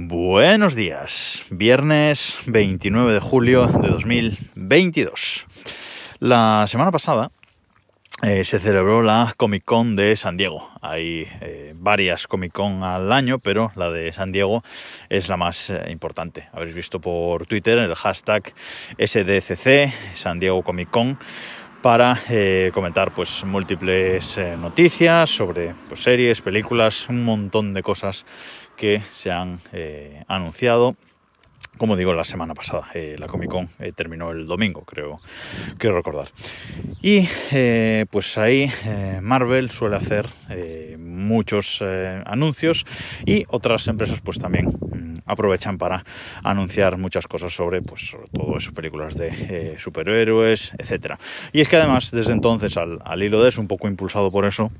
Buenos días, viernes 29 de julio de 2022. La semana pasada eh, se celebró la Comic Con de San Diego. Hay eh, varias Comic Con al año, pero la de San Diego es la más eh, importante. Habéis visto por Twitter el hashtag SDCC, San Diego Comic Con para comentar pues múltiples noticias sobre pues, series, películas, un montón de cosas que se han eh, anunciado como digo, la semana pasada. Eh, la Comic Con eh, terminó el domingo, creo, quiero recordar. Y pues ahí Marvel suele hacer muchos anuncios y otras empresas pues también mm, aprovechan para anunciar muchas cosas sobre, pues, todo eso, películas de superhéroes, etc. Y es que además, desde entonces, al hilo de eso, un poco impulsado por eso,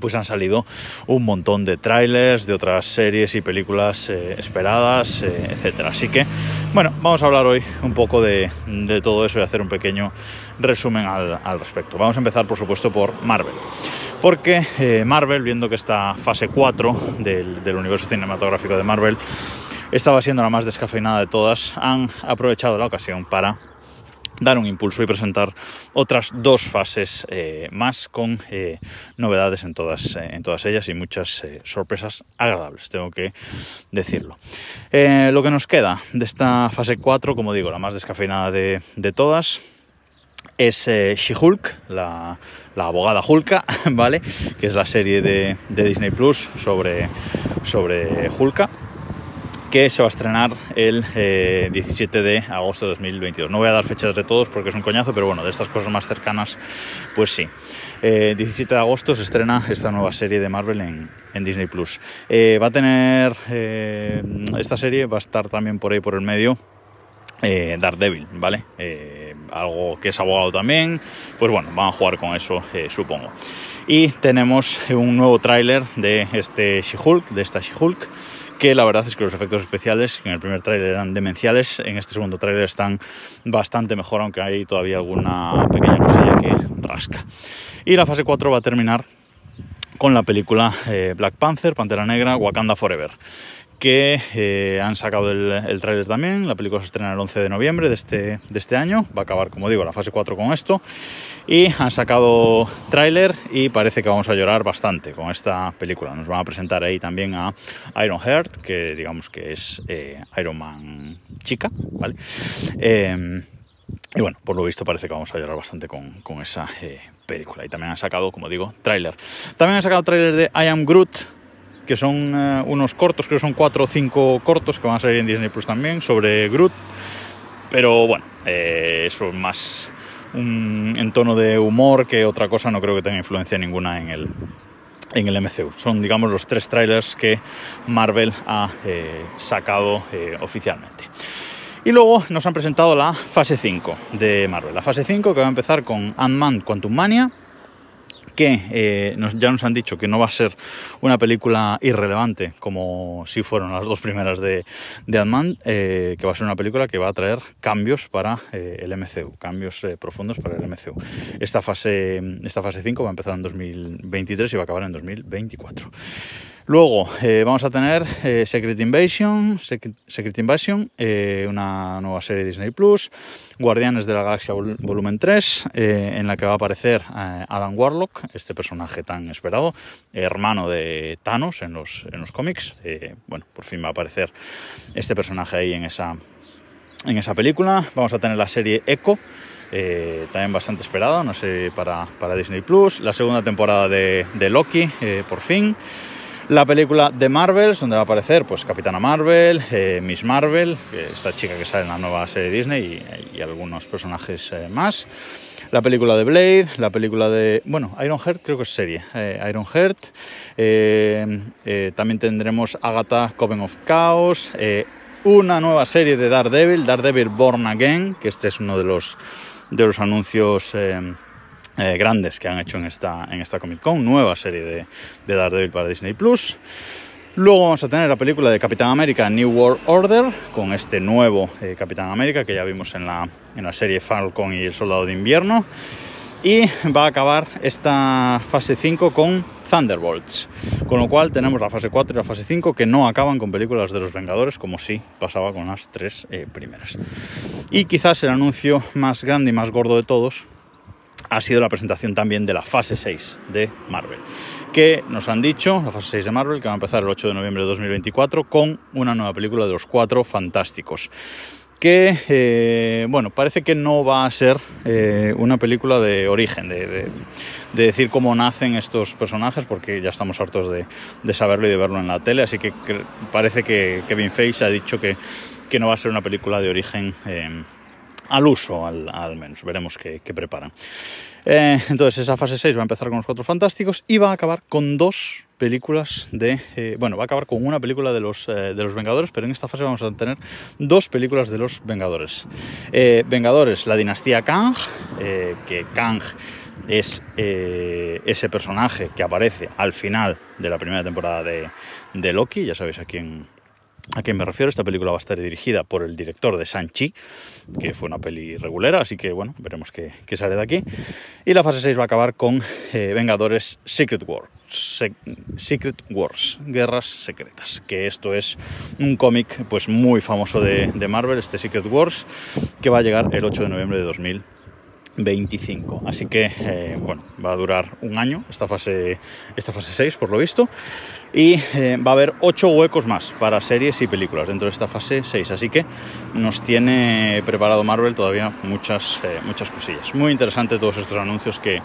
pues han salido un montón de trailers de otras series y películas eh, esperadas, eh, etcétera. Así que, bueno, vamos a hablar hoy un poco de, todo eso y hacer un pequeño resumen al, respecto. Vamos a empezar, por supuesto, por Marvel. Porque eh, Marvel, viendo que esta fase 4 del, del universo cinematográfico de Marvel estaba siendo la más descafeinada de todas, han aprovechado la ocasión para dar un impulso y presentar otras dos fases eh, más con eh, novedades en todas, eh, en todas ellas y muchas sorpresas agradables, tengo que decirlo. lo que nos queda de esta fase 4, como digo, la más descafeinada de, todas, es She-Hulk, la, abogada Hulka, ¿vale? Que es la serie de, Disney Plus sobre, sobre Hulka que se va a estrenar el 17 eh, de agosto de 2022. No voy a dar fechas de todos porque es un coñazo, pero bueno, de estas cosas más cercanas, pues sí. 17 eh, de agosto se estrena esta nueva serie de Marvel en, Disney Plus. Eh, va a tener esta serie, va a estar también por ahí por el medio. Daredevil, ¿vale? algo que es abogado también, pues bueno, van a jugar con eso, supongo. Y tenemos un nuevo tráiler de este She-Hulk, de esta She-Hulk, que la verdad es que los efectos especiales, en el primer tráiler eran demenciales, en este segundo tráiler están bastante mejor, aunque hay todavía alguna pequeña cosilla que rasca. Y la fase 4 va a terminar con la película eh, Black Panther, Pantera Negra, Wakanda Forever que eh, han sacado el, tráiler también. La película se estrena el 11 de noviembre de este, de este año. Va a acabar, como digo, la fase 4 con esto. Y han sacado tráiler y parece que vamos a llorar bastante con esta película. Nos van a presentar ahí también a Iron Heart, que digamos que es eh, Iron Man chica, ¿vale? Eh, y bueno, por lo visto parece que vamos a llorar bastante con, con esa película. Y también han sacado, como digo, tráiler. También han sacado tráiler de I Am Groot, que son eh, unos cortos, creo que son cuatro o cinco cortos que van a salir en Disney Plus también, sobre Groot. Pero bueno, eh, eso es más en tono de humor que otra cosa, no creo que tenga influencia ninguna en el, en el MCU. Son, digamos, los tres trailers que Marvel ha eh, sacado oficialmente. Y luego nos han presentado la fase 5 de Marvel. La fase 5 que va a empezar con Ant-Man Quantum Mania, que eh, ya nos han dicho que no va a ser una película irrelevante como si fueron las dos primeras de, de Ant-Man, eh, que va a ser una película que va a traer cambios para eh, el MCU, cambios profundos para el MCU. Esta fase, esta fase 5 va a empezar en 2023 y va a acabar en 2024. Luego eh, vamos a tener eh, Secret Invasion, Secret, Invasion, eh, una nueva serie de Disney Plus, Guardianes de la Galaxia Volumen 3, en la que va a aparecer Adam Warlock, este personaje tan esperado, hermano de Thanos en los, en los cómics. bueno, por fin va a aparecer este personaje ahí en esa, en esa película. Vamos a tener la serie Echo. también bastante esperada, una serie para, para, Disney Plus. La segunda temporada de, de Loki, por fin la película de Marvel, donde va a aparecer pues Capitana Marvel, eh, Miss Marvel, esta chica que sale en la nueva serie Disney y, algunos personajes eh, más. La película de Blade, la película de, bueno, Iron Heart creo que es serie, eh, Iron Heart. también tendremos Agatha Coven of Chaos, una nueva serie de Daredevil, Daredevil Born Again, que este es uno de los, de los anuncios eh, grandes que han hecho en esta, en esta Comic Con, nueva serie de, de Daredevil para Disney Plus. Luego vamos a tener la película de Capitán América New World Order, con este nuevo eh, Capitán América que ya vimos en la, en la serie Falcon y el Soldado de Invierno. Y va a acabar esta fase 5 con Thunderbolts. Con lo cual tenemos la fase 4 y la fase 5 que no acaban con películas de los Vengadores, como sí pasaba con las tres eh, primeras. Y quizás el anuncio más grande y más gordo de todos ha sido la presentación también de la fase 6 de Marvel, que nos han dicho, la fase 6 de Marvel, que va a empezar el 8 de noviembre de 2024 con una nueva película de los Cuatro Fantásticos que, eh, bueno, parece que no va a ser eh, una película de origen, de, decir cómo nacen estos personajes, porque ya estamos hartos de, saberlo y de verlo en la tele, así que, parece que Kevin Feige ha dicho que, no va a ser una película de origen eh, al uso, al, menos, veremos qué preparan. Eh, entonces esa fase 6 va a empezar con los Cuatro Fantásticos y va a acabar con dos películas de... Eh, bueno, va a acabar con una película de los, eh, de los Vengadores, pero en esta fase vamos a tener dos películas de los Vengadores. Vengadores, la dinastía Kang, que Kang es ese personaje que aparece al final de la primera temporada de, de Loki, ya sabéis a quién, ¿A qué me refiero? Esta película va a estar dirigida por el director de Sanchi, que fue una peli regulera, así que bueno, veremos qué, sale de aquí. Y la fase 6 va a acabar con eh, Vengadores Secret Wars. Secret Wars, Guerras Secretas, que esto es un cómic pues muy famoso de, de Marvel, este Secret Wars, que va a llegar el 8 de noviembre de 2000 25. Así que, eh, bueno, va a durar un año esta fase, esta fase 6, por lo visto. Y eh, va a haber 8 huecos más para series y películas dentro de esta fase 6. Así que nos tiene preparado Marvel todavía muchas, eh, muchas cosillas. Muy interesante todos estos anuncios que,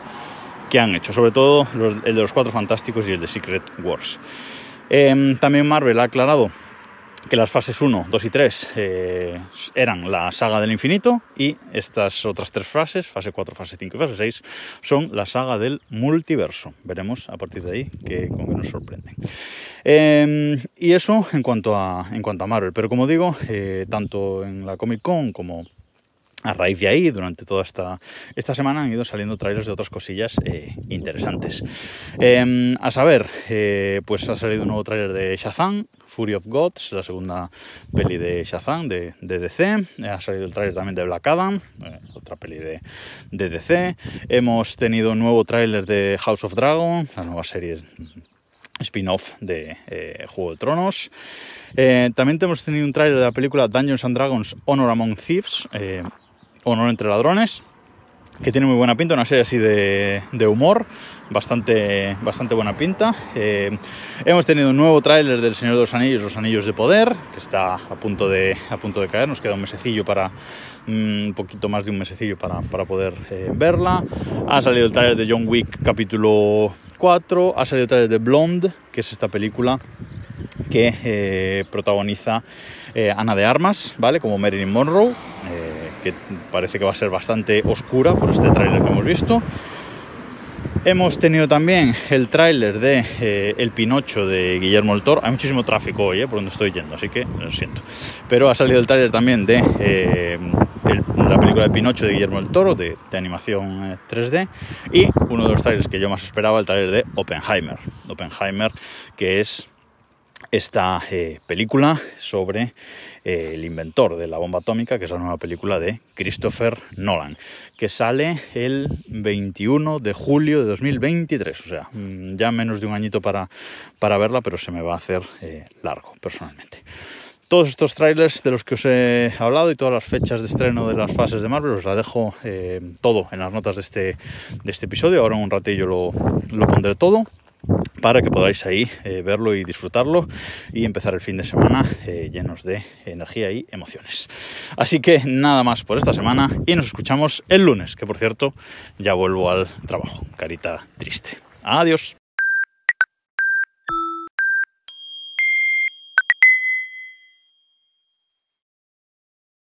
que han hecho, sobre todo el de los Cuatro Fantásticos y el de Secret Wars. Em, también Marvel ha aclarado que las fases 1, 2 y 3 eh, eran la saga del infinito y estas otras tres fases, fase 4, fase 5 y fase 6, son la saga del multiverso. Veremos a partir de ahí con qué nos sorprende. Em, y eso en cuanto, a, en cuanto a Marvel, pero como digo, eh, tanto en la Comic Con como a raíz de ahí, durante toda esta, esta semana han ido saliendo trailers de otras cosillas eh, interesantes. Em, a saber, eh, pues ha salido un nuevo trailer de Shazam, Fury of Gods, la segunda peli de Shazam de, DC. Ha salido el trailer también de Black Adam, eh, otra peli de, de, DC. Hemos tenido un nuevo trailer de House of Dragon, la nueva serie spin-off de Juego de Tronos. también hemos tenido un tráiler de la película Dungeons and Dragons Honor Among Thieves, Honor entre ladrones, que tiene muy buena pinta, una serie así de, humor, bastante, bastante buena pinta. Eh, hemos tenido un nuevo tráiler del Señor de los Anillos, Los Anillos de Poder, que está a punto de, a punto de caer, nos queda un mesecillo para, mm, un poquito más de un mesecillo para, poder eh, verla. Ha salido el tráiler de John Wick capítulo 4, ha salido el tráiler de Blonde, que es esta película que eh, protagoniza Ana de Armas, ¿vale? Como Marilyn Monroe que parece que va a ser bastante oscura por este tráiler que hemos visto. Hemos tenido también el tráiler de eh, El Pinocho de Guillermo el Toro. Hay muchísimo tráfico hoy eh, por donde estoy yendo, así que lo siento. Pero ha salido el tráiler también de eh, la película de Pinocho de Guillermo el Toro, de, animación 3D. Y uno de los trailers que yo más esperaba, el tráiler de Oppenheimer. Oppenheimer, que es esta eh, película sobre eh, el inventor de la bomba atómica, que es la nueva película de Christopher Nolan, que sale el 21 de julio de 2023, o sea, mm, ya menos de un añito para, para verla, pero se me va a hacer eh, largo personalmente. Todos estos trailers de los que os he hablado y todas las fechas de estreno de las fases de Marvel os la dejo todo en las notas de este, de este episodio. Ahora en un ratillo lo, lo pondré todo para que podáis ahí eh, verlo y disfrutarlo y empezar el fin de semana eh, llenos de energía y emociones. Así que nada más por esta semana y nos escuchamos el lunes, que por cierto ya vuelvo al trabajo. Carita triste. Adiós.